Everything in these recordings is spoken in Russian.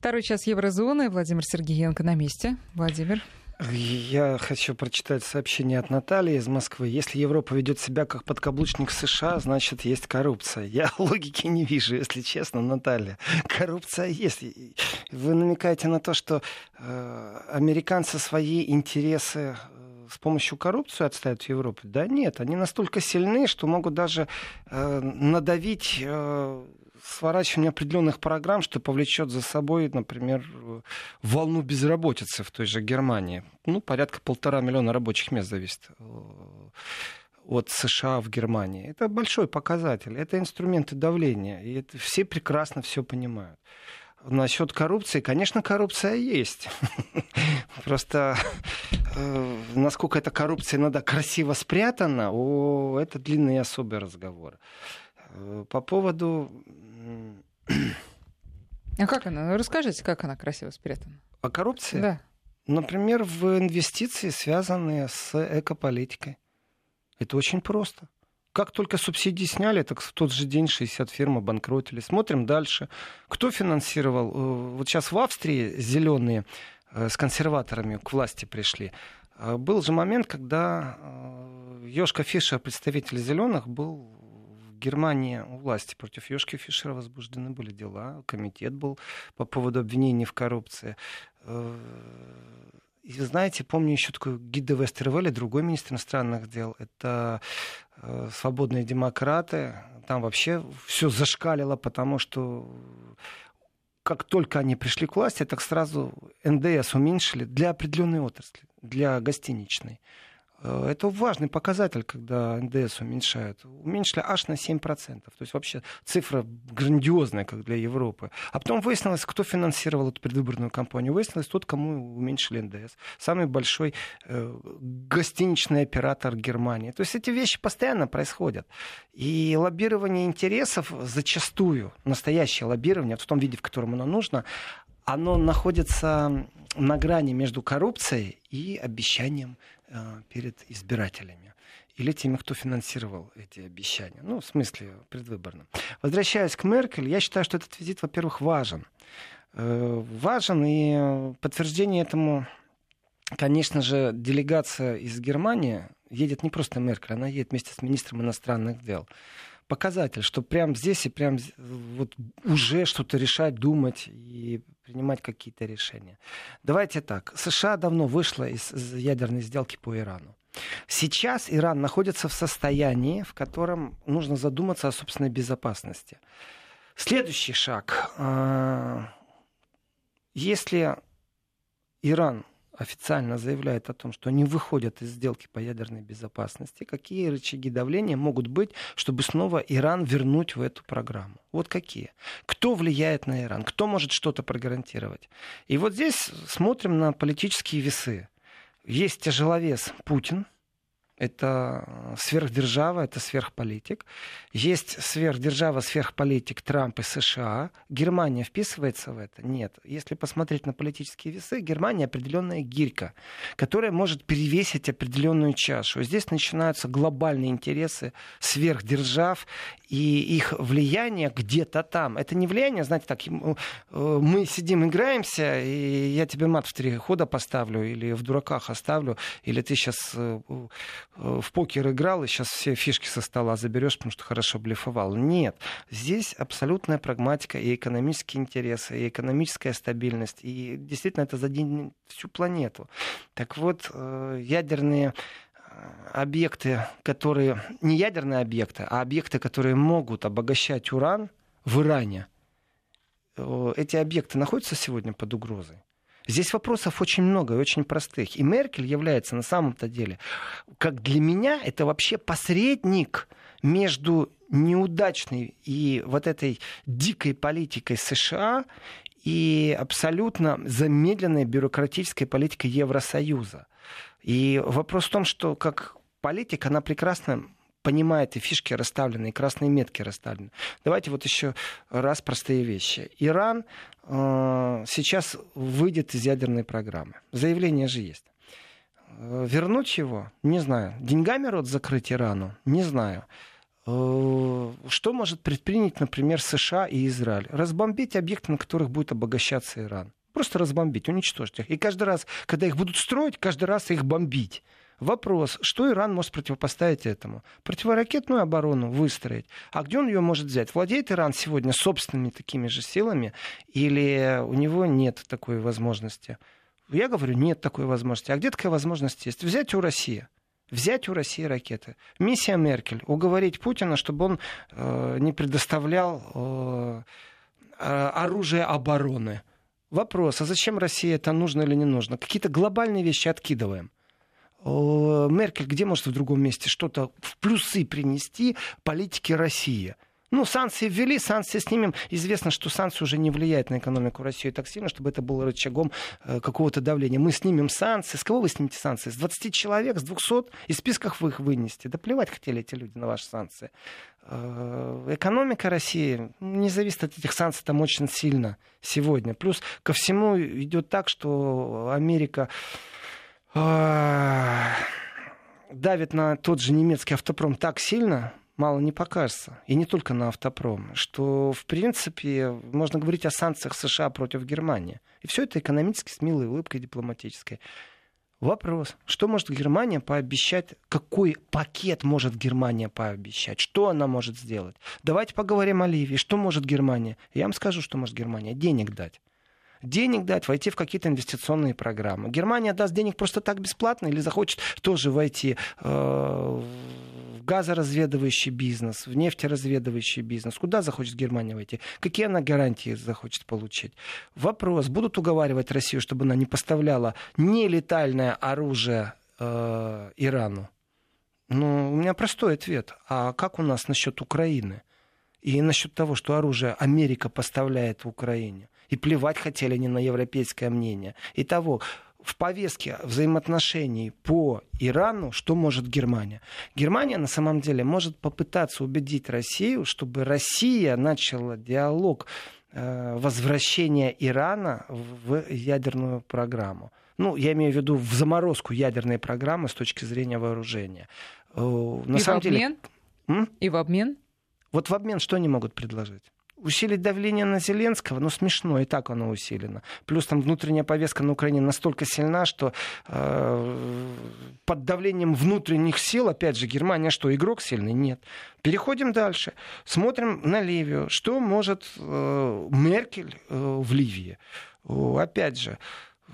Второй час Еврозоны. Владимир Сергеенко на месте. Владимир. Я хочу прочитать сообщение от Натальи из Москвы. Если Европа ведет себя как подкаблучник США, значит, есть коррупция. Я логики не вижу, если честно, Наталья. Коррупция есть. Вы намекаете на то, что э, американцы свои интересы э, с помощью коррупции отставят в Европе? Да нет, они настолько сильны, что могут даже э, надавить э, сворачивание определенных программ, что повлечет за собой, например, волну безработицы в той же Германии. Ну, порядка полтора миллиона рабочих мест зависит э, от США в Германии. Это большой показатель, это инструменты давления, и это все прекрасно все понимают. Насчет коррупции, конечно, коррупция есть. Просто э, насколько эта коррупция иногда красиво спрятана, о, это длинный и особый разговор. Э, по поводу а как она? Ну, расскажите, как она красиво спрятана. О коррупции? Да. Например, в инвестиции, связанные с экополитикой. Это очень просто. Как только субсидии сняли, так в тот же день 60 фирм обанкротили. Смотрим дальше. Кто финансировал? Э, вот сейчас в Австрии зеленые э, с консерваторами к власти пришли. Был же момент, когда Йошка Фишер, представитель зеленых, был Германии у власти против Йошки Фишера возбуждены были дела, комитет был по поводу обвинений в коррупции. Э, и знаете, помню еще такой Гида Вестервелли, другой министр иностранных дел. Это э, свободные демократы. Там вообще все зашкалило, потому что как только они пришли к власти, так сразу НДС уменьшили для определенной отрасли, для гостиничной. Э, это важный показатель, когда НДС уменьшают. Уменьшили аж на 7%. То есть вообще цифра грандиозная, как для Европы. А потом выяснилось, кто финансировал эту предвыборную кампанию. Выяснилось тот, кому уменьшили НДС. Самый большой э, гостиничный оператор Германии. То есть эти вещи постоянно происходят. И лоббирование интересов зачастую, настоящее лоббирование, в том виде, в котором оно нужно, оно находится на грани между коррупцией и обещанием перед избирателями или теми, кто финансировал эти обещания. Ну, в смысле, предвыборно. Возвращаясь к Меркель, я считаю, что этот визит, во-первых, важен. Э, важен, и подтверждение этому, конечно же, делегация из Германии едет не просто Меркель, она едет вместе с министром иностранных дел показатель, что прямо здесь и прямо вот уже что-то решать, думать и принимать какие-то решения. Давайте так. США давно вышла из ядерной сделки по Ирану. Сейчас Иран находится в состоянии, в котором нужно задуматься о собственной безопасности. Следующий шаг. А, если Иран официально заявляет о том, что они выходят из сделки по ядерной безопасности, какие рычаги давления могут быть, чтобы снова Иран вернуть в эту программу? Вот какие? Кто влияет на Иран? Кто может что-то прогарантировать? И вот здесь смотрим на политические весы. Есть тяжеловес Путин – это сверхдержава, это сверхполитик. Есть сверхдержава, сверхполитик Трамп и США. Германия вписывается в это? Нет. Если посмотреть на политические весы, Германия определенная гирька, которая может перевесить определенную чашу. Здесь начинаются глобальные интересы сверхдержав и их влияние где-то там. Это не влияние, знаете, так, э, мы сидим, играемся, и я тебе мат в три хода поставлю, или в дураках оставлю, или ты сейчас э, в покер играл, и сейчас все фишки со стола заберешь, потому что хорошо блефовал. Нет. Здесь абсолютная прагматика и экономические интересы, и экономическая стабильность. И действительно это заденет всю планету. Так вот, э, ядерные объекты, которые не ядерные объекты, а объекты, которые могут обогащать уран в Иране, э, эти объекты находятся сегодня под угрозой. Здесь вопросов очень много и очень простых. И Меркель является на самом-то деле, как для меня, это вообще посредник между неудачной и вот этой дикой политикой США и абсолютно замедленной бюрократической политикой Евросоюза. И вопрос в том, что как политик, она прекрасно понимает и фишки расставлены, и красные метки расставлены. Давайте вот еще раз простые вещи. Иран э, сейчас выйдет из ядерной программы. Заявление же есть. Э, вернуть его? Не знаю. Деньгами рот закрыть Ирану? Не знаю. Э, что может предпринять, например, США и Израиль? Разбомбить объекты, на которых будет обогащаться Иран. Просто разбомбить, уничтожить их. И каждый раз, когда их будут строить, каждый раз их бомбить. Вопрос, что Иран может противопоставить этому? Противоракетную оборону выстроить. А где он ее может взять? Владеет Иран сегодня собственными такими же силами или у него нет такой возможности? Я говорю, нет такой возможности. А где такая возможность есть? Взять у России взять у России ракеты. Миссия Меркель уговорить Путина, чтобы он э, не предоставлял э, оружие обороны. Вопрос, а зачем России это нужно или не нужно? Какие-то глобальные вещи откидываем. Меркель где может в другом месте что-то в плюсы принести политике России? Ну, санкции ввели, санкции снимем. Известно, что санкции уже не влияют на экономику России так сильно, чтобы это было рычагом э, какого-то давления. Мы снимем санкции. С кого вы снимете санкции? С 20 человек, с 200? Из списков вы их вынести. Да плевать хотели эти люди на ваши санкции. Э, экономика России не зависит от этих санкций там очень сильно сегодня. Плюс ко всему идет так, что Америка давит на тот же немецкий автопром так сильно, мало не покажется. И не только на автопром. Что, в принципе, можно говорить о санкциях США против Германии. И все это экономически с милой улыбкой дипломатической. Вопрос, что может Германия пообещать, какой пакет может Германия пообещать, что она может сделать. Давайте поговорим о Ливии. Что может Германия? Я вам скажу, что может Германия. Денег дать денег дать, войти в какие-то инвестиционные программы. Германия даст денег просто так бесплатно или захочет тоже войти э, в газоразведывающий бизнес, в нефтеразведывающий бизнес. Куда захочет Германия войти? Какие она гарантии захочет получить? Вопрос. Будут уговаривать Россию, чтобы она не поставляла нелетальное оружие э, Ирану? Ну, у меня простой ответ. А как у нас насчет Украины? И насчет того, что оружие Америка поставляет в Украине и плевать хотели они на европейское мнение. Итого, в повестке взаимоотношений по Ирану, что может Германия? Германия на самом деле может попытаться убедить Россию, чтобы Россия начала диалог э, возвращения Ирана в ядерную программу. Ну, я имею в виду в заморозку ядерной программы с точки зрения вооружения. Э, на И самом в обмен? Деле... И в обмен? Вот в обмен что они могут предложить? Усилить давление на Зеленского, ну, смешно, и так оно усилено. Плюс там внутренняя повестка на Украине настолько сильна, что э, под давлением внутренних сил, опять же, Германия что, игрок сильный? Нет. Переходим дальше. Смотрим на Ливию. Что может э, Меркель э, в Ливии? Опять же, э,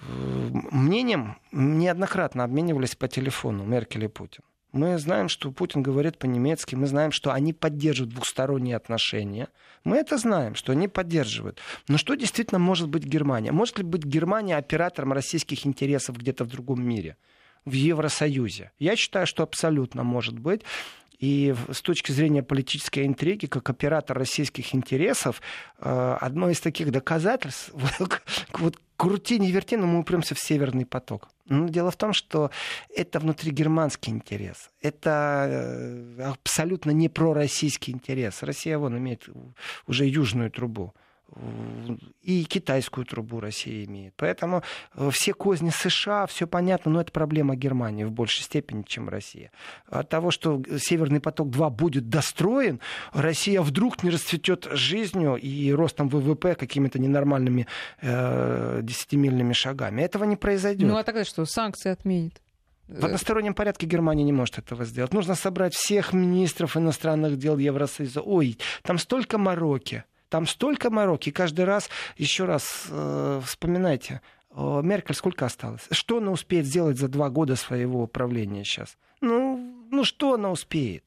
мнением неоднократно обменивались по телефону Меркель и Путин. Мы знаем, что Путин говорит по-немецки, мы знаем, что они поддерживают двухсторонние отношения. Мы это знаем, что они поддерживают. Но что действительно может быть Германия? Может ли быть Германия оператором российских интересов где-то в другом мире? в Евросоюзе. Я считаю, что абсолютно может быть. И с точки зрения политической интриги, как оператор российских интересов, э, одно из таких доказательств, вот крути не верти, но мы упремся в Северный поток. Но дело в том, что это внутригерманский интерес. Это э, абсолютно не пророссийский интерес. Россия вон имеет уже южную трубу и китайскую трубу Россия имеет. Поэтому э, все козни США, все понятно, но это проблема Германии в большей степени, чем Россия. От того, что Северный поток-2 будет достроен, Россия вдруг не расцветет жизнью и ростом ВВП какими-то ненормальными э, десятимильными шагами. Этого не произойдет. Ну а тогда что, санкции отменит? В одностороннем порядке Германия не может этого сделать. Нужно собрать всех министров иностранных дел Евросоюза. Ой, там столько мороки. Там столько мороки. Каждый раз, еще раз э, вспоминайте, э, Меркель сколько осталось? Что она успеет сделать за два года своего правления сейчас? Ну, ну что она успеет?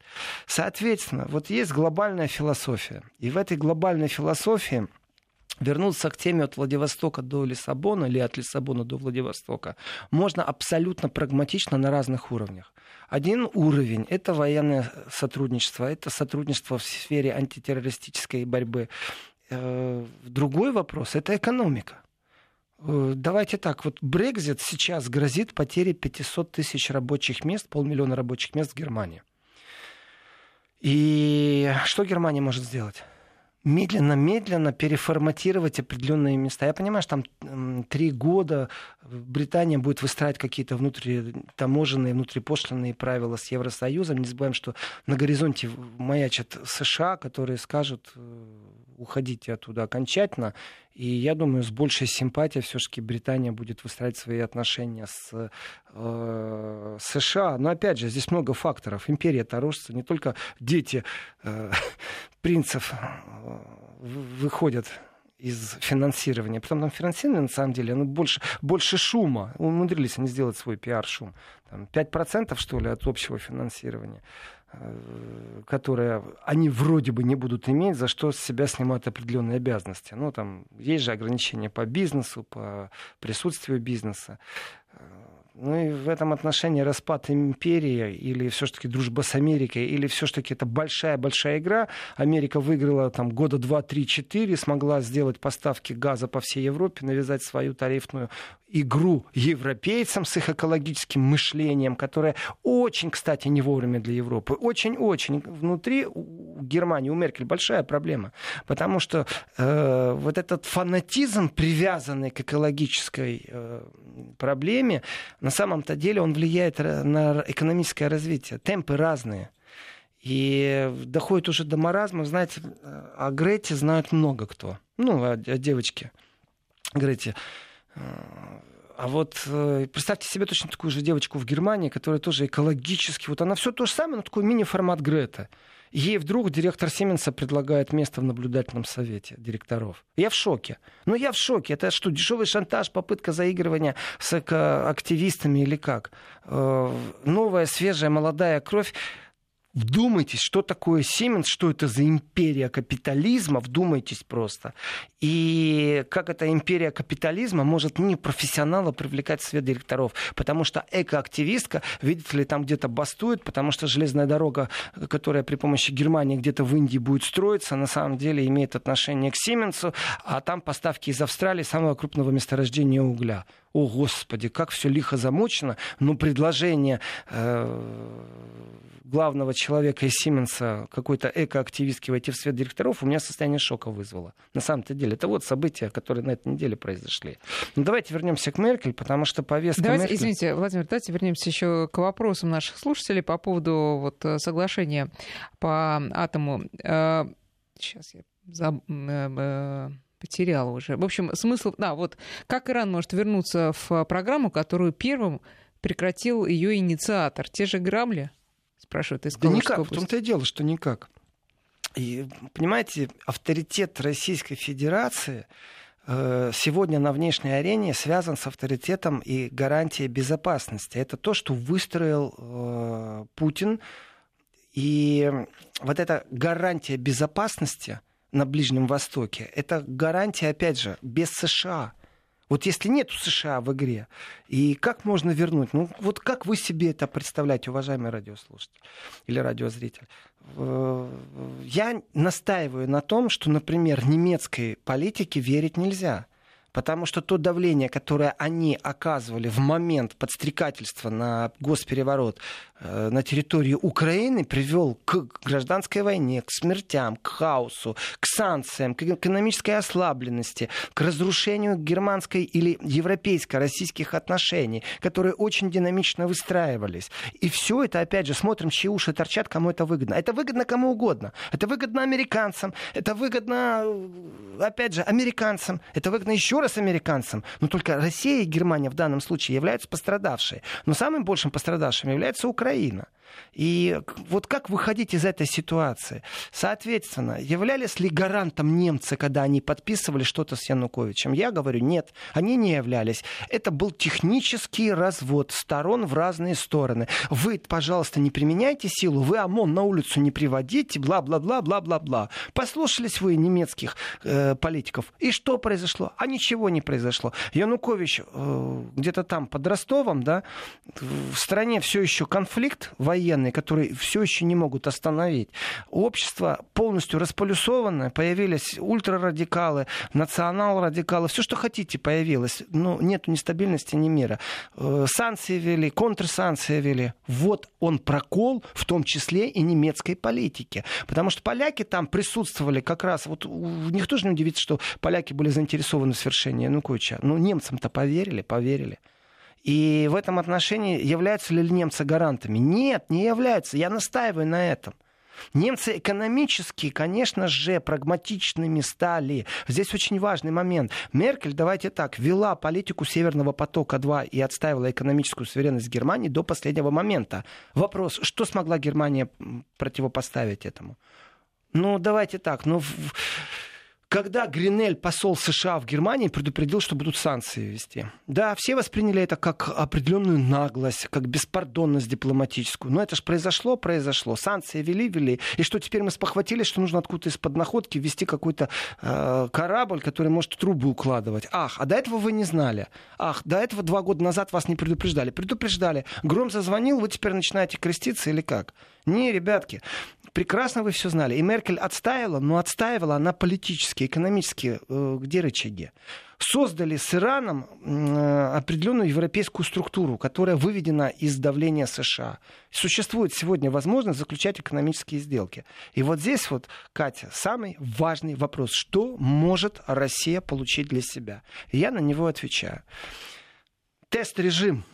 Соответственно, вот есть глобальная философия. И в этой глобальной философии вернуться к теме от Владивостока до Лиссабона или от Лиссабона до Владивостока можно абсолютно прагматично на разных уровнях. Один уровень — это военное сотрудничество, это сотрудничество в сфере антитеррористической борьбы. Э, другой вопрос — это экономика. Э, давайте так, вот Брекзит сейчас грозит потерей 500 тысяч рабочих мест, полмиллиона рабочих мест в Германии. И что Германия может сделать? Медленно-медленно переформатировать определенные места. Я понимаю, что там три года Британия будет выстраивать какие-то внутритаможенные, внутрипошлинные правила с Евросоюзом. Не забываем, что на горизонте маячат США, которые скажут, э, уходите оттуда окончательно. И я думаю, с большей симпатией все-таки Британия будет выстраивать свои отношения с э, США. Но опять же, здесь много факторов. Империя рушится. Не только дети э, принцев э, выходят из финансирования. Потом там финансирование, на самом деле, оно больше, больше шума. Умудрились они сделать свой пиар-шум. Там 5% что ли от общего финансирования. Э, которые они вроде бы не будут иметь, за что с себя снимают определенные обязанности. Ну, там есть же ограничения по бизнесу, по присутствию бизнеса. Ну и в этом отношении распад империи или все-таки дружба с Америкой, или все-таки это большая-большая игра. Америка выиграла там года 2, 3, 4, смогла сделать поставки газа по всей Европе, навязать свою тарифную игру европейцам с их экологическим мышлением, которое очень, кстати, не вовремя для Европы. Очень-очень. Внутри у Германии, у Меркель большая проблема. Потому что э, вот этот фанатизм, привязанный к экологической э, проблеме, на самом-то деле он влияет на экономическое развитие. Темпы разные. И доходит уже до маразма. Знаете, о Грете знают много кто. Ну, о, о девочке Грете. А вот э, представьте себе точно такую же девочку в Германии, которая тоже экологически, вот она все то же самое, но такой мини-формат Грета. Ей вдруг директор Сименса предлагает место в наблюдательном совете директоров. Я в шоке. Ну, я в шоке. Это что, дешевый шантаж, попытка заигрывания с активистами или как? Э, новая, свежая, молодая кровь. Вдумайтесь, что такое Siemens, что это за империя капитализма, вдумайтесь просто. И как эта империя капитализма может не профессионала привлекать в свет директоров. Потому что экоактивистка, видите ли, там где-то бастует, потому что железная дорога, которая при помощи Германии где-то в Индии будет строиться, на самом деле имеет отношение к Сименсу, а там поставки из Австралии, самого крупного месторождения угля. О, Господи, как все лихо замучено, но предложение э, главного человека из Сименса, какой-то экоактивистки войти в свет директоров, у меня состояние шока вызвало. На самом-то деле, это вот события, которые на этой неделе произошли. Ну, давайте вернемся к Меркель, потому что повестка давайте, Меркель... Извините, Владимир, давайте вернемся еще к вопросам наших слушателей по поводу вот, э, соглашения по атому. Сейчас э, я заб потеряла уже. В общем, смысл... Да, вот как Иран может вернуться в программу, которую первым прекратил ее инициатор? Те же грабли? Спрашивает из Да никак, области. в том-то и дело, что никак. И, понимаете, авторитет Российской Федерации э, сегодня на внешней арене связан с авторитетом и гарантией безопасности. Это то, что выстроил э, Путин. И вот эта гарантия безопасности на Ближнем Востоке, это гарантия, опять же, без США. Вот если нет США в игре, и как можно вернуть? Ну, вот как вы себе это представляете, уважаемый радиослушатель или радиозритель? Э, я настаиваю на том, что, например, немецкой политике верить нельзя. Потому что то давление, которое они оказывали в момент подстрекательства на госпереворот Э, на территории Украины привел к гражданской войне, к смертям, к хаосу, к санкциям, к экономической ослабленности, к разрушению германской или европейско-российских отношений, которые очень динамично выстраивались. И все это, опять же, смотрим, чьи уши торчат, кому это выгодно. Это выгодно кому угодно. Это выгодно американцам, это выгодно, опять же, американцам, это выгодно еще раз американцам. Но только Россия и Германия в данном случае являются пострадавшие. Но самым большим пострадавшим является. Украина. И вот как выходить из этой ситуации? Соответственно, являлись ли гарантом немцы, когда они подписывали что-то с Януковичем? Я говорю, нет, они не являлись. Это был технический развод сторон в разные стороны. Вы, пожалуйста, не применяйте силу, вы ОМОН на улицу не приводите, бла-бла-бла, бла-бла-бла. Послушались вы немецких э, политиков, и что произошло? А ничего Ничего не произошло. Янукович э, где-то там под Ростовом, да, в стране все еще конфликт военный, который все еще не могут остановить. Общество полностью располюсованное, появились ультрарадикалы, национал-радикалы, все, что хотите, появилось. Но нету ни стабильности, ни мира. Э, санкции ввели, контрсанкции ввели. Вот он прокол, в том числе и немецкой политики. Потому что поляки там присутствовали как раз, вот никто же не удивится, что поляки были заинтересованы в свершении Януковича. Ну, немцам-то поверили, поверили. И в этом отношении являются ли немцы гарантами? Нет, не являются. Я настаиваю на этом. Немцы экономически, конечно же, прагматичными стали. Здесь очень важный момент. Меркель, давайте так, вела политику Северного потока-2 и отстаивала экономическую суверенность Германии до последнего момента. Вопрос, что смогла Германия противопоставить этому? Ну, давайте так, ну, когда Гринель, посол США в Германии, предупредил, что будут санкции вести. Да, все восприняли это как определенную наглость, как беспардонность дипломатическую. Но это же произошло, произошло. Санкции вели, вели. И что теперь мы спохватились, что нужно откуда-то из-под находки ввести какой-то э, корабль, который может трубы укладывать. Ах, а до этого вы не знали. Ах, до этого два года назад вас не предупреждали. Предупреждали. Гром зазвонил, вы теперь начинаете креститься или как? Не, ребятки, прекрасно вы все знали. И Меркель отстаивала, но отстаивала она политически, экономически. Э, где рычаги? Создали с Ираном определенную европейскую структуру, которая выведена из давления США. Существует сегодня возможность заключать экономические сделки. И вот здесь вот, Катя, самый важный вопрос. Что может Россия получить для себя? И я на него отвечаю. Тест-режим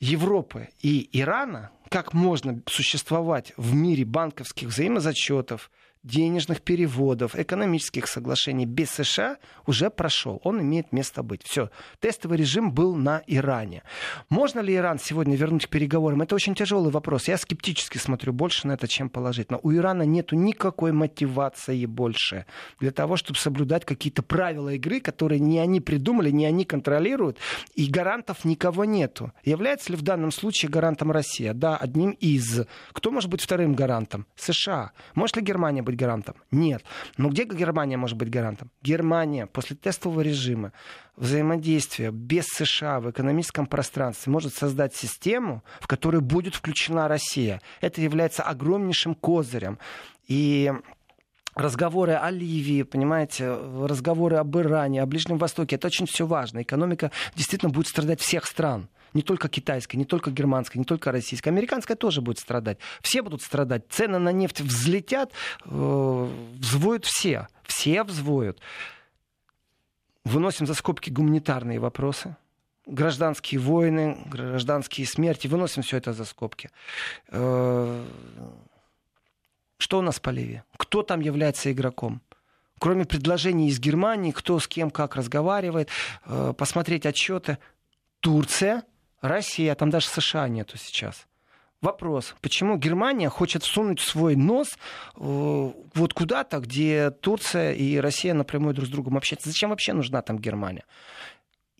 Европы и Ирана, как можно существовать в мире банковских взаимозачетов, денежных переводов, экономических соглашений без США уже прошел. Он имеет место быть. Все. Тестовый режим был на Иране. Можно ли Иран сегодня вернуть к переговорам? Это очень тяжелый вопрос. Я скептически смотрю больше на это, чем положительно. У Ирана нет никакой мотивации больше для того, чтобы соблюдать какие-то правила игры, которые не они придумали, не они контролируют, и гарантов никого нету. Является ли в данном случае гарантом Россия? Да, одним из. Кто может быть вторым гарантом? США. Может ли Германия быть быть гарантом? Нет. Но где Германия может быть гарантом? Германия после тестового режима взаимодействия без США в экономическом пространстве может создать систему, в которую будет включена Россия. Это является огромнейшим козырем. И разговоры о Ливии, понимаете, разговоры об Иране, о Ближнем Востоке, это очень все важно. Экономика действительно будет страдать всех стран. Не только китайская, не только германская, не только российская. Американская тоже будет страдать. Все будут страдать. Цены на нефть взлетят, э, взвоют все. Все взвоют. Выносим за скобки гуманитарные вопросы гражданские войны, гражданские смерти, выносим все это за скобки. Э, что у нас по Ливии? Кто там является игроком? Кроме предложений из Германии, кто с кем как разговаривает, э, посмотреть отчеты. Турция – Россия, там даже США нету сейчас. Вопрос, почему Германия хочет всунуть свой нос э, вот куда-то, где Турция и Россия напрямую друг с другом общаются? Зачем вообще нужна там Германия?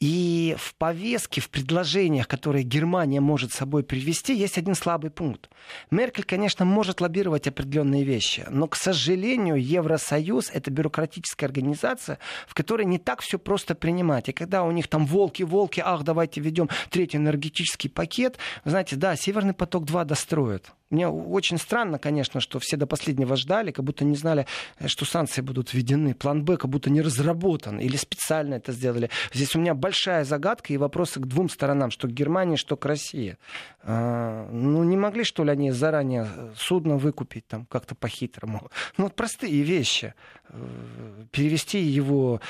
И в повестке, в предложениях, которые Германия может с собой привести, есть один слабый пункт. Меркель, конечно, может лоббировать определенные вещи, но, к сожалению, Евросоюз — это бюрократическая организация, в которой не так все просто принимать. И когда у них там волки-волки, ах, давайте ведем третий энергетический пакет, знаете, да, Северный поток-2 достроят. Мне очень странно, конечно, что все до последнего ждали, как будто не знали, э, что санкции будут введены. План Б как будто не разработан или специально это сделали. Здесь у меня большая загадка и вопросы к двум сторонам, что к Германии, что к России. А, ну, не могли, что ли, они заранее э, судно выкупить там как-то по-хитрому? Ну, вот простые вещи. Э, перевести его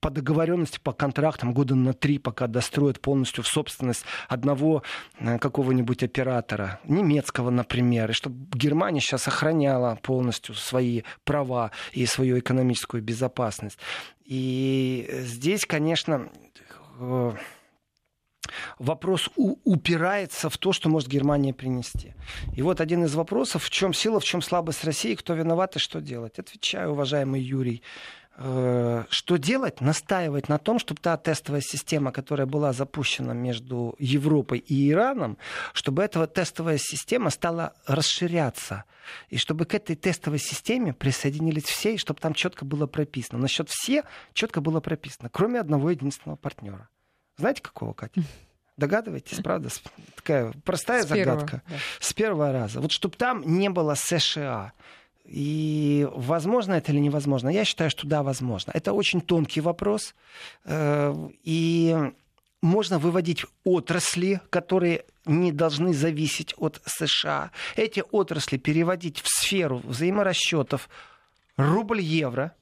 по договоренности, по контрактам года на три, пока достроят полностью в собственность одного какого-нибудь оператора. Немецкого немецкого, например, и чтобы Германия сейчас охраняла полностью свои права и свою экономическую безопасность. И здесь, конечно, э, вопрос упирается в то, что может Германия принести. И вот один из вопросов, в чем сила, в чем слабость России, кто виноват и что делать. Отвечаю, уважаемый Юрий. Э, что делать? Настаивать на том, чтобы та тестовая система, которая была запущена между Европой и Ираном, чтобы эта тестовая система стала расширяться. И чтобы к этой тестовой системе присоединились все, и чтобы там четко было прописано. Насчет все четко было прописано, кроме одного единственного партнера. Знаете, какого, Катя? Догадываетесь, правда? Такая простая С загадка. Первого, да. С первого раза. Вот чтобы там не было США. И возможно это или невозможно? Я считаю, что да, возможно. Это очень тонкий вопрос. Э, И можно выводить отрасли, которые не должны зависеть от США. Эти отрасли переводить в сферу взаиморасчетов рубль-евро.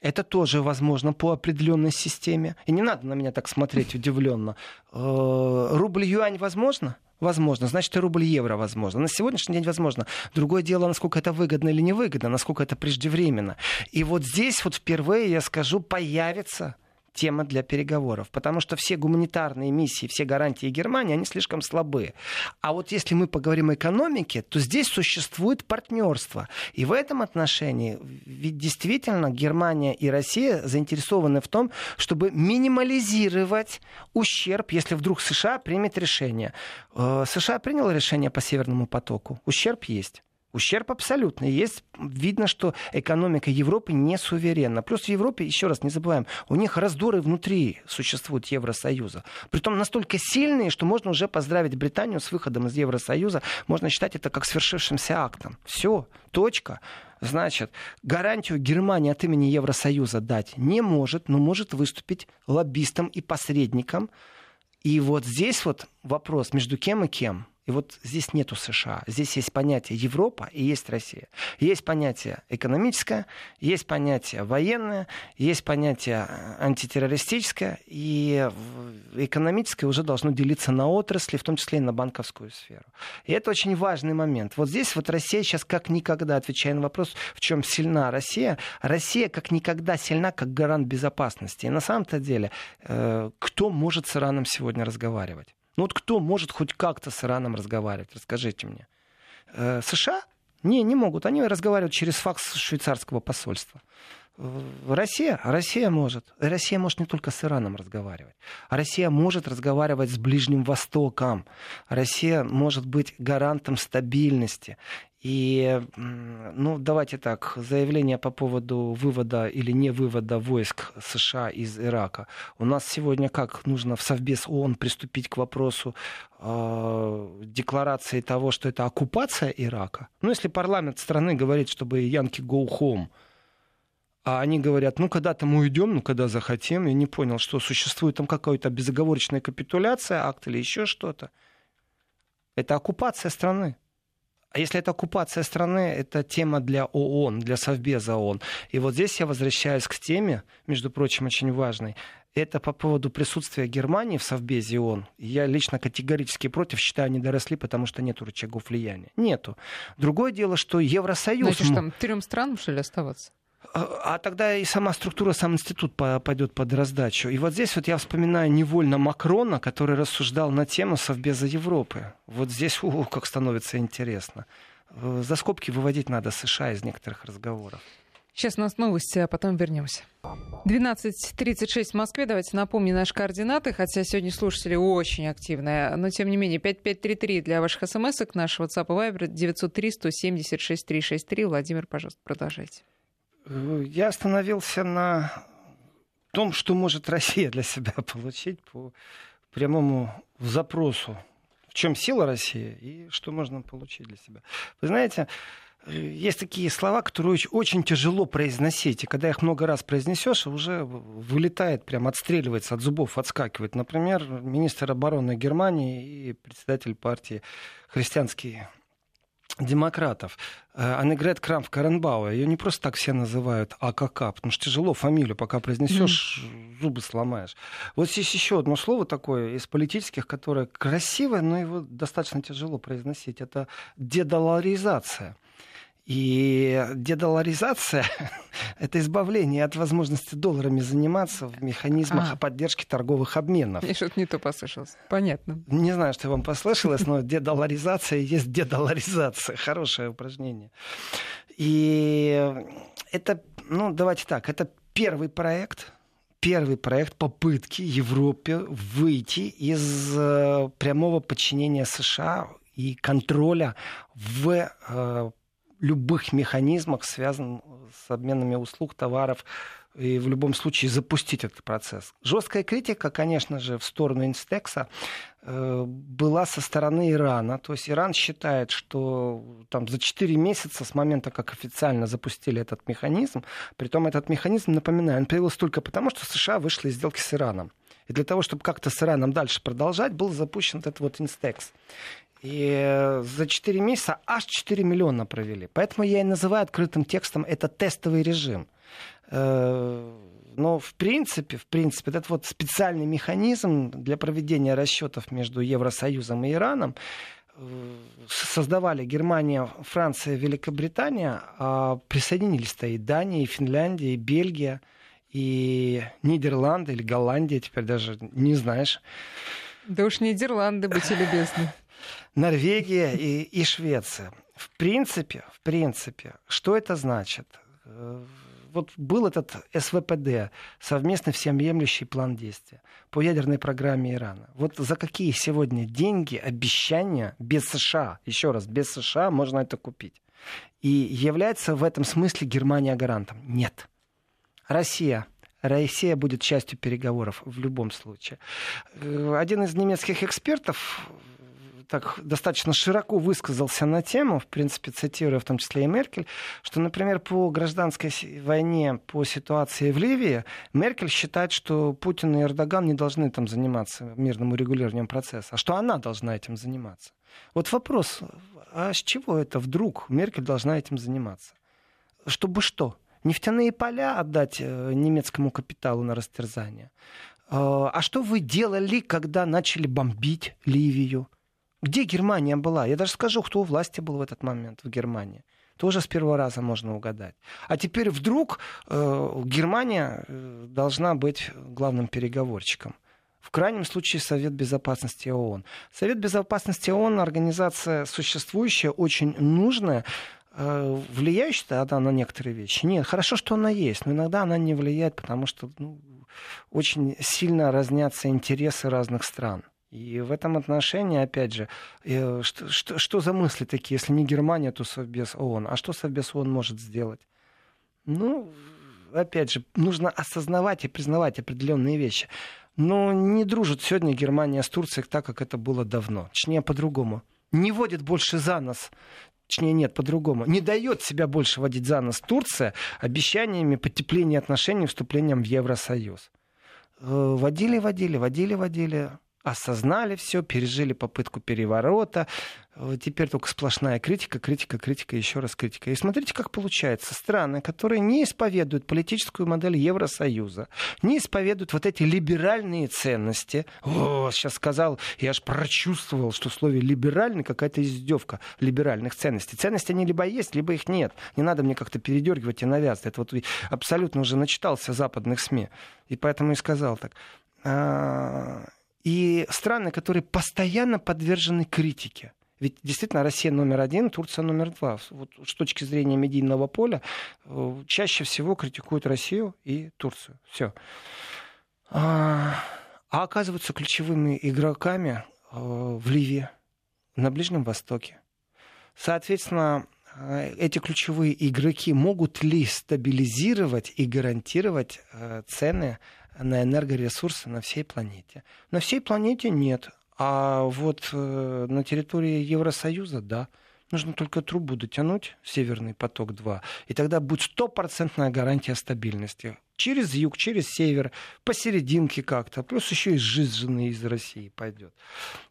Это тоже возможно по определенной системе. И не надо на меня так смотреть удивленно. Э, Рубль-юань возможно? Возможно. Значит, и рубль-евро возможно. На сегодняшний день возможно. Другое дело, насколько это выгодно или невыгодно, насколько это преждевременно. И вот здесь вот впервые, я скажу, появится тема для переговоров, потому что все гуманитарные миссии, все гарантии Германии, они слишком слабые. А вот если мы поговорим о экономике, то здесь существует партнерство. И в этом отношении ведь действительно Германия и Россия заинтересованы в том, чтобы минимализировать ущерб, если вдруг США примет решение. Э, США принял решение по Северному потоку. Ущерб есть. Ущерб абсолютный. Есть, видно, что экономика Европы не суверенна. Плюс в Европе, еще раз не забываем, у них раздоры внутри существуют Евросоюза. Притом настолько сильные, что можно уже поздравить Британию с выходом из Евросоюза. Можно считать это как свершившимся актом. Все, точка. Значит, гарантию Германии от имени Евросоюза дать не может, но может выступить лоббистом и посредником. И вот здесь вот вопрос между кем и кем. И вот здесь нету США. Здесь есть понятие Европа и есть Россия. Есть понятие экономическое, есть понятие военное, есть понятие антитеррористическое, и экономическое уже должно делиться на отрасли, в том числе и на банковскую сферу. И это очень важный момент. Вот здесь вот Россия сейчас как никогда, отвечая на вопрос, в чем сильна Россия, Россия как никогда сильна как гарант безопасности. И на самом-то деле, э, кто может с Ираном сегодня разговаривать? Ну вот кто может хоть как-то с Ираном разговаривать? Расскажите мне. Э, США? Не, не могут. Они разговаривают через факс швейцарского посольства. Россия? Россия может. Россия может не только с Ираном разговаривать. А Россия может разговаривать с Ближним Востоком. Россия может быть гарантом стабильности. И, ну, давайте так, заявление по поводу вывода или не вывода войск США из Ирака. У нас сегодня как нужно в Совбез ООН приступить к вопросу э, декларации того, что это оккупация Ирака? Ну, если парламент страны говорит, чтобы Янки go home, а они говорят, ну, когда-то мы уйдем, ну, когда захотим. Я не понял, что существует там какая-то безоговорочная капитуляция, акт или еще что-то. Это оккупация страны. А если это оккупация страны, это тема для ООН, для Совбеза ООН. И вот здесь я возвращаюсь к теме, между прочим, очень важной. Это по поводу присутствия Германии в Совбезе ООН. Я лично категорически против, считаю, они доросли, потому что нету рычагов влияния. Нету. Другое дело, что Евросоюз... Значит, там трем странам, что ли, оставаться? А тогда и сама структура, сам институт пойдет под раздачу. И вот здесь вот я вспоминаю невольно Макрона, который рассуждал на тему Совбеза Европы. Вот здесь, у, как становится интересно. Э, за скобки выводить надо США из некоторых разговоров. Сейчас у нас новости, а потом вернемся. 12.36 в Москве. Давайте напомню наши координаты, хотя сегодня слушатели очень активные. Но, тем не менее, 5533 для ваших смс-ок, наш WhatsApp и Viber 903-176-363. Владимир, пожалуйста, продолжайте. Я остановился на том, что может Россия для себя получить по прямому запросу. В чем сила России и что можно получить для себя. Вы знаете, есть такие слова, которые очень тяжело произносить. И когда их много раз произнесешь, уже вылетает, прям отстреливается от зубов, отскакивает. Например, министр обороны Германии и председатель партии христианские демократов. Аннегрет Крамф Каренбауэр, ее не просто так все называют АКК, потому что тяжело фамилию, пока произнесешь, mm. зубы сломаешь. Вот здесь еще одно слово такое из политических, которое красивое, но его достаточно тяжело произносить. Это дедоларизация. И дедоларизация — это избавление от возможности долларами заниматься в механизмах а. поддержки торговых обменов. Я что-то не то послышалось. Понятно. Не знаю, что вам послышалось, но дедоларизация есть дедоларизация. Хорошее упражнение. И это ну, давайте так, это первый проект, первый проект попытки Европе выйти из э, прямого подчинения США и контроля в э, любых механизмах, связанных с обменами услуг, товаров, и в любом случае запустить этот процесс. Жесткая критика, конечно же, в сторону Инстекса э, была со стороны Ирана. То есть Иран считает, что там, за 4 месяца с момента, как официально запустили этот механизм, притом этот механизм, напоминаю, он появился только потому, что США вышли из сделки с Ираном. И для того, чтобы как-то с Ираном дальше продолжать, был запущен этот вот Инстекс. И за 4 месяца аж 4 миллиона провели. Поэтому я и называю открытым текстом это тестовый режим. Э, но в принципе, в принципе, этот вот специальный механизм для проведения расчетов между Евросоюзом и Ираном э, создавали Германия, Франция, Великобритания, а присоединились-то и Дания, и Финляндия, и Бельгия, и Нидерланды или Голландия, теперь даже не знаешь. Да уж Нидерланды, будьте любезны. Норвегия и, и Швеция. В принципе, в принципе, что это значит? Э, вот был этот СВПД, совместный всеобъемлющий план действия по ядерной программе Ирана. Вот за какие сегодня деньги, обещания без США, еще раз, без США можно это купить? И является в этом смысле Германия гарантом? Нет. Россия Россия будет частью переговоров в любом случае. Э, один из немецких экспертов так достаточно широко высказался на тему, в принципе, цитируя в том числе и Меркель, что, например, по гражданской войне, по ситуации в Ливии, Меркель считает, что Путин и Эрдоган не должны там заниматься мирным урегулированием процесса, а что она должна этим заниматься. Вот вопрос, а с чего это вдруг Меркель должна этим заниматься? Чтобы что? Нефтяные поля отдать э, немецкому капиталу на растерзание? А, а что вы делали, когда начали бомбить Ливию? Где Германия была? Я даже скажу, кто у власти был в этот момент в Германии. Тоже с первого раза можно угадать. А теперь вдруг э, Германия э, должна быть главным переговорщиком. В крайнем случае Совет Безопасности ООН. Совет Безопасности ООН организация существующая, очень нужная, э, влияющая она на некоторые вещи. Нет, хорошо, что она есть, но иногда она не влияет, потому что ну, очень сильно разнятся интересы разных стран. И в этом отношении, опять же, э, что, что, что за мысли такие, если не Германия, то Совбез ООН? А что Совбез ООН может сделать? Ну, опять же, нужно осознавать и признавать определенные вещи. Но не дружит сегодня Германия с Турцией так, как это было давно. Точнее, по-другому. Не водит больше за нас точнее нет, по-другому, не дает себя больше водить за нос Турция обещаниями потепления отношений, вступлением в Евросоюз. Э, водили, водили, водили, водили осознали все, пережили попытку переворота. Теперь только сплошная критика, критика, критика, еще раз критика. И смотрите, как получается. Страны, которые не исповедуют политическую модель Евросоюза, не исповедуют вот эти либеральные ценности. О, сейчас сказал, я аж прочувствовал, что в слове либеральный какая-то издевка либеральных ценностей. Ценности они либо есть, либо их нет. Не надо мне как-то передергивать и навязывать. Это вот абсолютно уже начитался западных СМИ. И поэтому и сказал так а, и страны, которые постоянно подвержены критике. Ведь действительно Россия номер один, Турция номер два. Вот с точки зрения медийного поля э, чаще всего критикуют Россию и Турцию. Все. А, а оказываются ключевыми игроками э, в Ливии, на Ближнем Востоке. Соответственно, э, эти ключевые игроки могут ли стабилизировать и гарантировать цены на энергоресурсы на всей планете. На всей планете нет. А вот э, на территории Евросоюза, да. Нужно только трубу дотянуть, Северный поток-2, и тогда будет стопроцентная гарантия стабильности. Через юг, через север, посерединке как-то, плюс еще и сжиженный из России пойдет.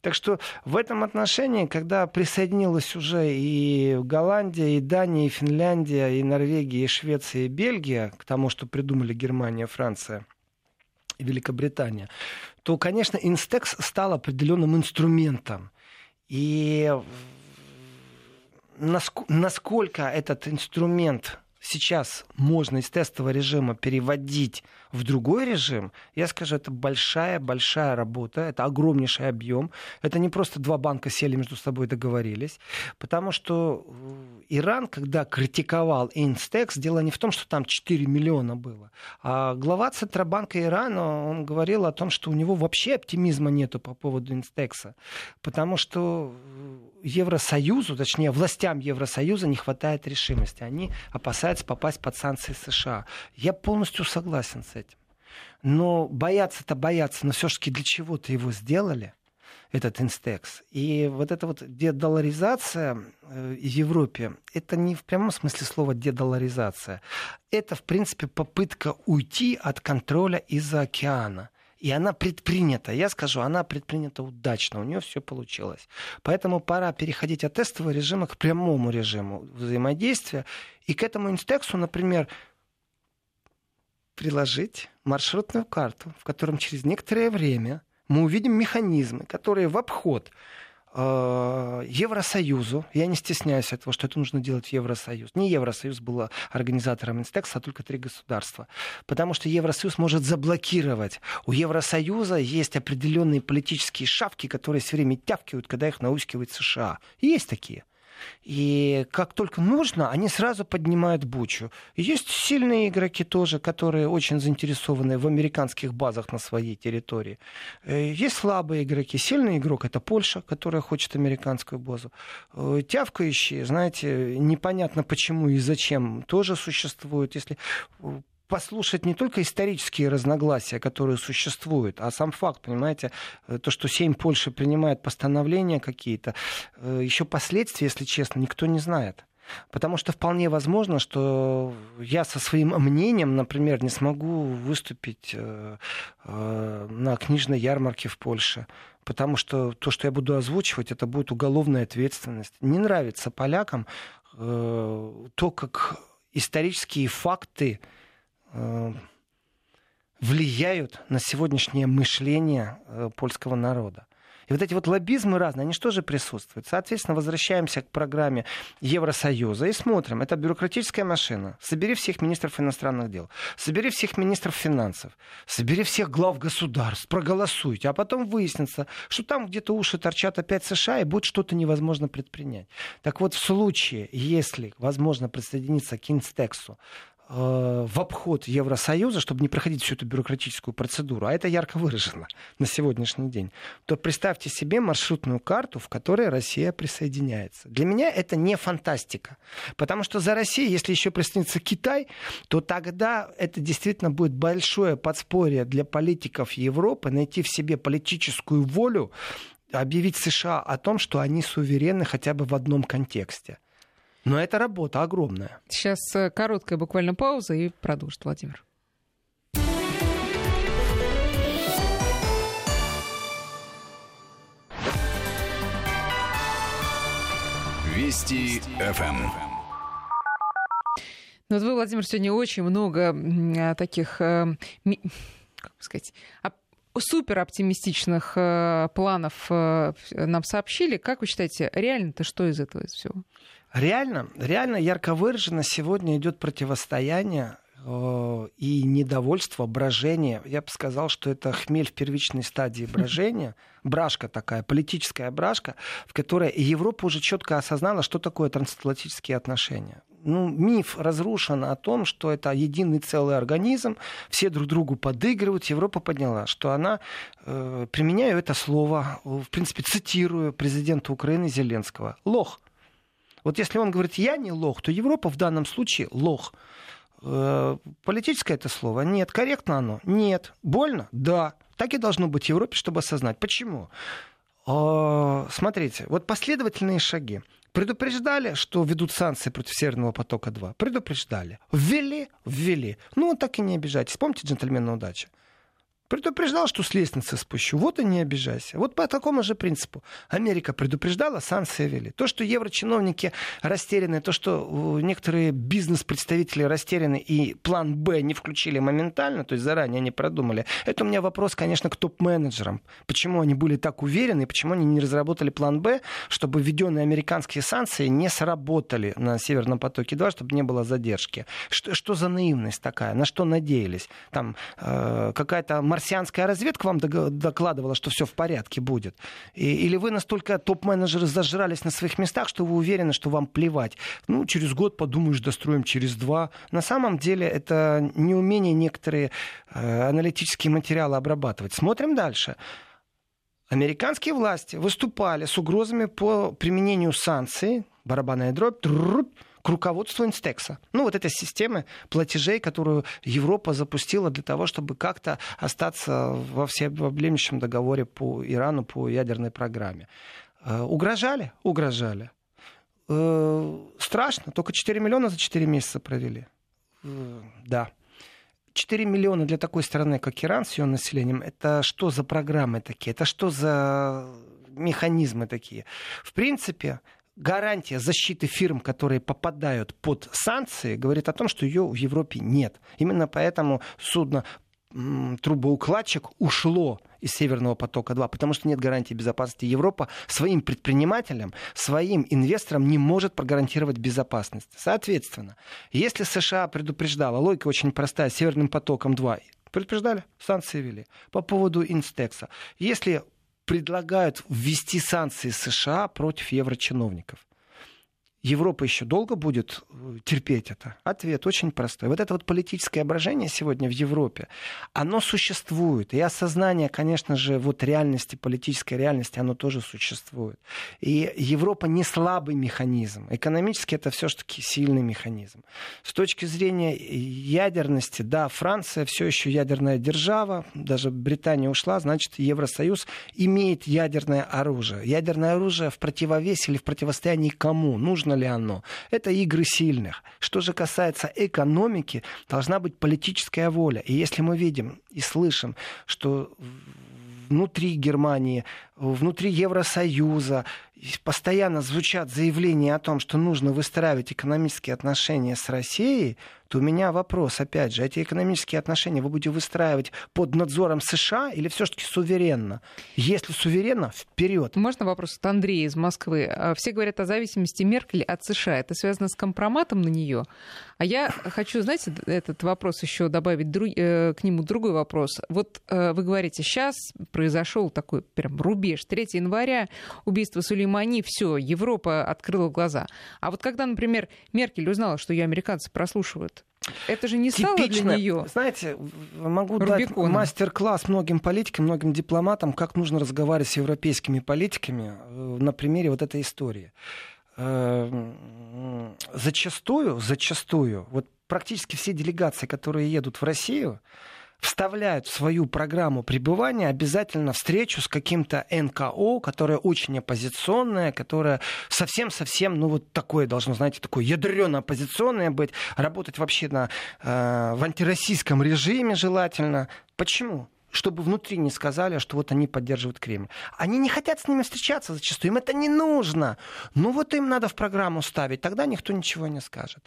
Так что в этом отношении, когда присоединилась уже и Голландия, и Дания, и Финляндия, и Норвегия, и Швеция, и Бельгия к тому, что придумали Германия, Франция – Великобритания, то, конечно, Инстекс стал определенным инструментом. И насколько этот инструмент сейчас можно из тестового режима переводить в другой режим, я скажу, это большая-большая работа, это огромнейший объем. Это не просто два банка сели между собой договорились. Потому что э, Иран, когда критиковал Инстекс, дело не в том, что там 4 миллиона было. А глава Центробанка Ирана, он говорил о том, что у него вообще оптимизма нету по поводу Инстекса. Потому что э, Евросоюзу, точнее властям Евросоюза не хватает решимости. Они опасаются попасть под санкции США. Я полностью согласен с этим. Но бояться-то бояться, но все-таки для чего-то его сделали этот инстекс. И вот эта вот дедоларизация э, в Европе, это не в прямом смысле слова дедоларизация. Это, в принципе, попытка уйти от контроля из-за океана. И она предпринята, я скажу, она предпринята удачно, у нее все получилось. Поэтому пора переходить от тестового режима к прямому режиму взаимодействия. И к этому инстексу, например, приложить маршрутную карту, в котором через некоторое время мы увидим механизмы, которые в обход Евросоюзу, я не стесняюсь этого, что это нужно делать в Евросоюз. Не Евросоюз был организатором Инстекса, а только три государства. Потому что Евросоюз может заблокировать. У Евросоюза есть определенные политические шавки, которые все время тявкивают, когда их наускивает США. Есть такие. И как только нужно, они сразу поднимают бучу. есть сильные игроки тоже, которые очень заинтересованы в американских базах на своей территории. Э, есть слабые игроки. Сильный игрок — это Польша, которая хочет американскую базу. Э, тявкающие, знаете, непонятно почему и зачем, тоже существуют. Если послушать не только исторические разногласия, которые существуют, а сам факт, понимаете, э, то, что Сейм Польши принимает постановления какие-то, э, еще последствия, если честно, никто не знает. Потому что вполне возможно, что я со своим мнением, например, не смогу выступить э, на книжной ярмарке в Польше. Потому что то, что я буду озвучивать, это будет уголовная ответственность. Не нравится полякам то, как исторические факты влияют на сегодняшнее мышление э, польского народа. И вот эти вот лоббизмы разные, они что же присутствуют? Соответственно, возвращаемся к программе Евросоюза и смотрим. Это бюрократическая машина. Собери всех министров иностранных дел, собери всех министров финансов, собери всех глав государств, проголосуйте. А потом выяснится, что там где-то уши торчат опять США, и будет что-то невозможно предпринять. Так вот, в случае, если возможно присоединиться к Инстексу, Э, в обход Евросоюза, чтобы не проходить всю эту бюрократическую процедуру, а это ярко выражено на сегодняшний день, то представьте себе маршрутную карту, в которой Россия присоединяется. Для меня это не фантастика, потому что за Россией, если еще присоединится Китай, то тогда это действительно будет большое подспорье для политиков Европы найти в себе политическую волю объявить США о том, что они суверенны хотя бы в одном контексте. Но это работа огромная. Сейчас э, короткая буквально пауза и продолжит Владимир. Вести ФМ. Ну, вот вы, Владимир, сегодня очень много а, таких, э, как сказать, супер оптимистичных э, планов нам сообщили. Как вы считаете, реально-то что из этого из всего? Реально, реально ярко выражено сегодня идет противостояние э, и недовольство, брожение. Я бы сказал, что это хмель в первичной стадии брожения, брашка такая, политическая брашка, в которой Европа уже четко осознала, что такое трансатлантические отношения. Ну, миф разрушен о том, что это единый целый организм, все друг другу подыгрывают. Европа подняла, что она, э, применяю это слово, в принципе, цитирую президента Украины Зеленского, лох – вот если он говорит, я не лох, то Европа в данном случае лох. Э, политическое это слово? Нет. Корректно оно? Нет. Больно? Да. Так и должно быть в Европе, чтобы осознать. Почему? Э, смотрите, вот последовательные шаги. Предупреждали, что ведут санкции против Северного потока-2. Предупреждали. Ввели? Ввели. Ну, так и не обижайтесь. Помните джентльмена удачи? Предупреждал, что с лестницы спущу. Вот и не обижайся. Вот по такому же принципу. Америка предупреждала, санкции ввели. То, что еврочиновники растеряны, то, что некоторые бизнес-представители растеряны и план Б не включили моментально, то есть заранее не продумали, это у меня вопрос, конечно, к топ-менеджерам. Почему они были так уверены, почему они не разработали план Б, чтобы введенные американские санкции не сработали на Северном потоке-2, чтобы не было задержки. Что, что за наивность такая? На что надеялись? Там э, какая-то марсианская разведка вам докладывала, что все в порядке будет? Или вы настолько топ-менеджеры зажрались на своих местах, что вы уверены, что вам плевать? Ну, через год подумаешь, достроим через два. На самом деле это неумение некоторые э, аналитические материалы обрабатывать. Смотрим дальше. Американские власти выступали с угрозами по применению санкций, барабанная дробь, к руководству Инстекса. Ну, вот этой системы платежей, которую Европа запустила для того, чтобы как-то остаться во всеобъемлющем договоре по Ирану, по ядерной программе. Э, угрожали? Угрожали. Э, страшно, только 4 миллиона за 4 месяца провели. Э, да. 4 миллиона для такой страны, как Иран, с ее населением, это что за программы такие? Это что за механизмы такие? В принципе, гарантия защиты фирм, которые попадают под санкции, говорит о том, что ее в Европе нет. Именно поэтому судно трубоукладчик ушло из Северного потока-2, потому что нет гарантии безопасности. Европа своим предпринимателям, своим инвесторам не может прогарантировать безопасность. Соответственно, если США предупреждала, логика очень простая, Северным потоком-2, предупреждали, санкции ввели. По поводу Инстекса. Если предлагают ввести санкции США против еврочиновников. Европа еще долго будет э, терпеть это? Ответ очень простой. Вот это вот политическое ображение сегодня в Европе, оно существует. И осознание, конечно же, вот реальности, политической реальности, оно тоже существует. И Европа не слабый механизм. Экономически это все-таки сильный механизм. С точки зрения ядерности, да, Франция все еще ядерная держава, даже Британия ушла, значит, Евросоюз имеет ядерное оружие. Ядерное оружие в противовес или в противостоянии кому? Нужно нужно ли оно. Это игры сильных. Что же касается экономики, должна быть политическая воля. И если мы видим и слышим, что внутри Германии, внутри Евросоюза постоянно звучат заявления о том, что нужно выстраивать экономические отношения с Россией, то у меня вопрос, опять же, эти экономические отношения вы будете выстраивать под надзором США или все-таки суверенно? Если суверенно, вперед. Можно вопрос от Андрея из Москвы? А, все говорят о зависимости Меркель от США. Это связано с компроматом на нее? А я хочу, знаете, этот вопрос еще добавить друг, э, к нему другой вопрос. Вот э, вы говорите, сейчас произошел такой прям рубеж. 3 января убийство Сулеймани, все, Европа открыла глаза. А вот когда, например, Меркель узнала, что ее американцы прослушивают, это же не стало Типично. для нее. Знаете, могу Рубикона. дать мастер-класс многим политикам, многим дипломатам, как нужно разговаривать с европейскими политиками э, на примере вот этой истории. Э, зачастую, зачастую, вот практически все делегации, которые едут в Россию, вставляют в свою программу пребывания обязательно встречу с каким-то НКО, которое очень оппозиционное, которое совсем-совсем, ну вот такое должно, знаете, такое ядрено оппозиционное быть, работать вообще на, э, в антироссийском режиме желательно. Почему? чтобы внутри не сказали, что вот они поддерживают Кремль. Они не хотят с ними встречаться зачастую, им это не нужно. Ну вот им надо в программу ставить, тогда никто ничего не скажет.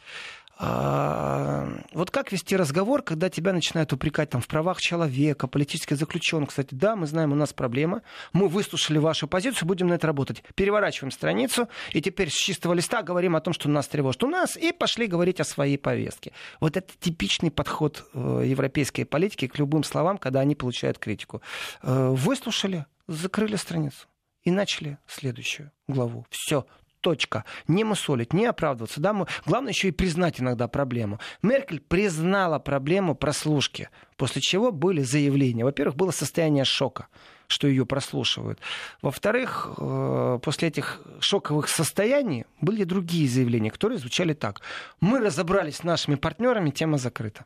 А, вот как вести разговор, когда тебя начинают упрекать там, в правах человека, политический заключенный. Кстати, да, мы знаем, у нас проблема. Мы выслушали вашу позицию, будем на это работать. Переворачиваем страницу, и теперь с чистого листа говорим о том, что нас тревожит. У нас, и пошли говорить о своей повестке. Вот это типичный подход э, европейской политики к любым словам, когда они получают критику. Э, выслушали, закрыли страницу и начали следующую главу. Все, Точка. Не мусолить, не оправдываться. Да? Мы... Главное еще и признать иногда проблему. Меркель признала проблему прослушки, после чего были заявления. Во-первых, было состояние шока что ее прослушивают. Во-вторых, э, после этих шоковых состояний были другие заявления, которые звучали так. Мы разобрались с нашими партнерами, тема закрыта.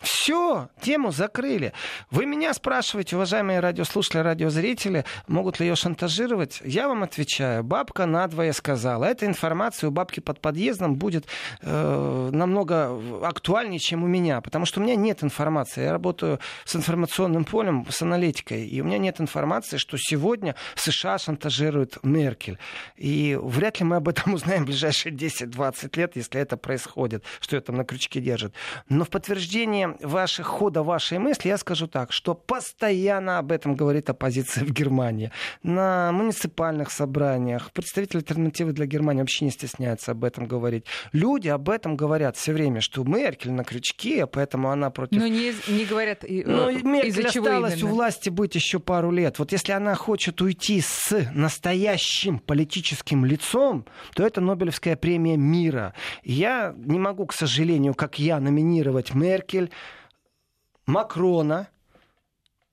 Все, тему закрыли. Вы меня спрашиваете, уважаемые радиослушатели, радиозрители, могут ли ее шантажировать? Я вам отвечаю. Бабка надвое сказала. Эта информация у бабки под подъездом будет э, намного актуальнее, чем у меня, потому что у меня нет информации. Я работаю с информационным полем, с аналитикой, и у меня нет информации, что сегодня США шантажируют Меркель. И вряд ли мы об этом узнаем в ближайшие 10-20 лет, если это происходит, что ее там на крючке держит. Но в подтверждение ваших хода вашей мысли я скажу так, что постоянно об этом говорит оппозиция в Германии. На муниципальных собраниях представители альтернативы для Германии вообще не стесняются об этом говорить. Люди об этом говорят все время, что Меркель на крючке, поэтому она против... Но не, не говорят Но э, Меркель осталась у власти быть еще пару лет. Вот если она хочет уйти с настоящим политическим лицом, то это Нобелевская премия мира. Я не могу, к сожалению, как я, номинировать Меркель, Макрона,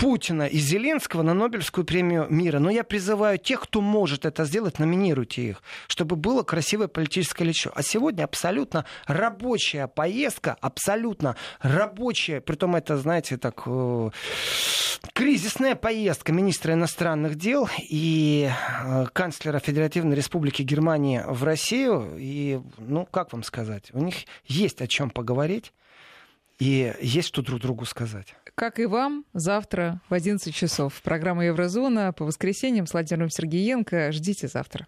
Путина и Зеленского на Нобелевскую премию мира. Но я призываю тех, кто может это сделать, номинируйте их, чтобы было красивое политическое лицо. А сегодня абсолютно рабочая поездка, абсолютно рабочая, притом это, знаете, так э, кризисная поездка министра иностранных дел и э, канцлера Федеративной Республики Германии в Россию. И, ну, как вам сказать, у них есть о чем поговорить. И есть что друг другу сказать. Как и вам, завтра в 11 часов. Программа «Еврозона» по воскресеньям с Владимиром Сергеенко. Ждите завтра.